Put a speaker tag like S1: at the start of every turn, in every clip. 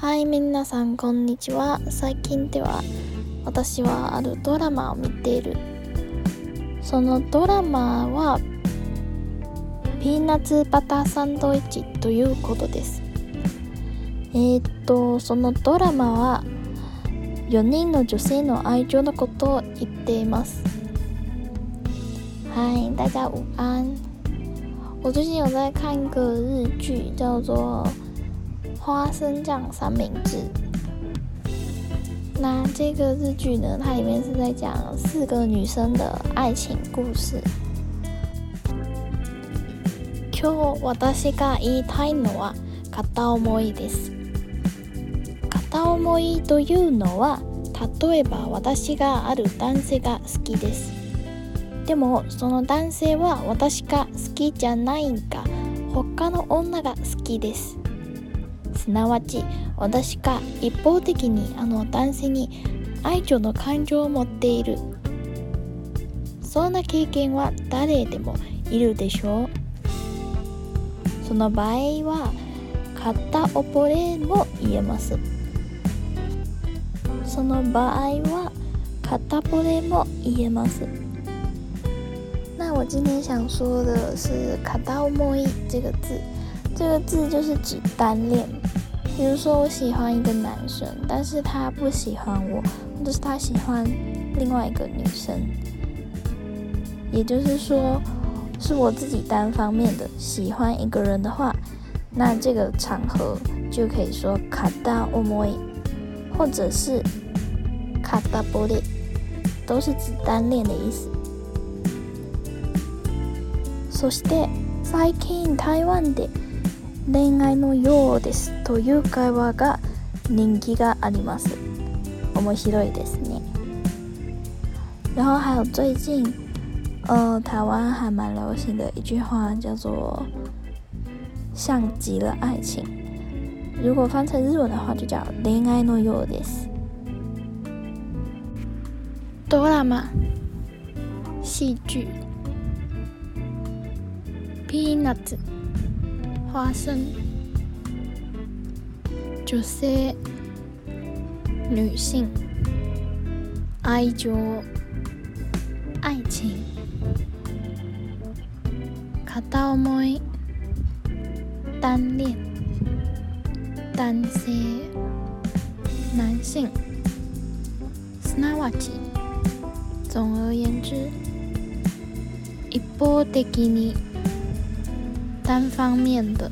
S1: はい皆さんこんにちは。最近では私はあるドラマを見ている。そのドラマはピーナッツバターサンドイッチということです。えー、っとそのドラマは4人の女性の愛情のことを言っています。嗨，大家午安。我最近有在看一个日剧，叫做《花生酱三明治》。那这个日剧呢，它里面是在讲四个女生的爱情故事。今日私が言いたいのは片思いです。片思いというのは、例えば私がある男性が好きです。でもその男性は私が好きじゃないんか他の女が好きですすなわち私が一方的にあの男性に愛情の感情を持っている。そんな経験は誰でもいるでしょう。その場合は片溺れも言えます。その場合は片惚れも言えます。那我今天想说的是“卡到莫伊”这个字，这个字就是指单恋。比如说，我喜欢一个男生，但是他不喜欢我，或者是他喜欢另外一个女生，也就是说，是我自己单方面的喜欢一个人的话，那这个场合就可以说“卡到莫伊”，或者是“卡到波列”，都是指单恋的意思。そして最近台湾で 恋愛のようですという会話が人気があります。面白いですね。然后还有最近呃台湾还蛮流行的一句话叫做像极了爱情。如果翻成日文的话就叫恋愛のようです。ドラマ戏剧ピーナッツ花生女性女性愛情愛情片思い单恋男性男性すなわち总而言之一方的に 单方面的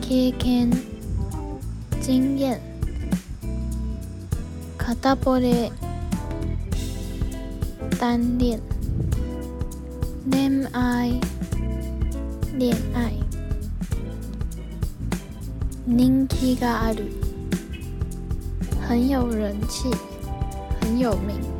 S1: 経験经验片惚れ单恋恋愛恋愛人気がある很有人气很有名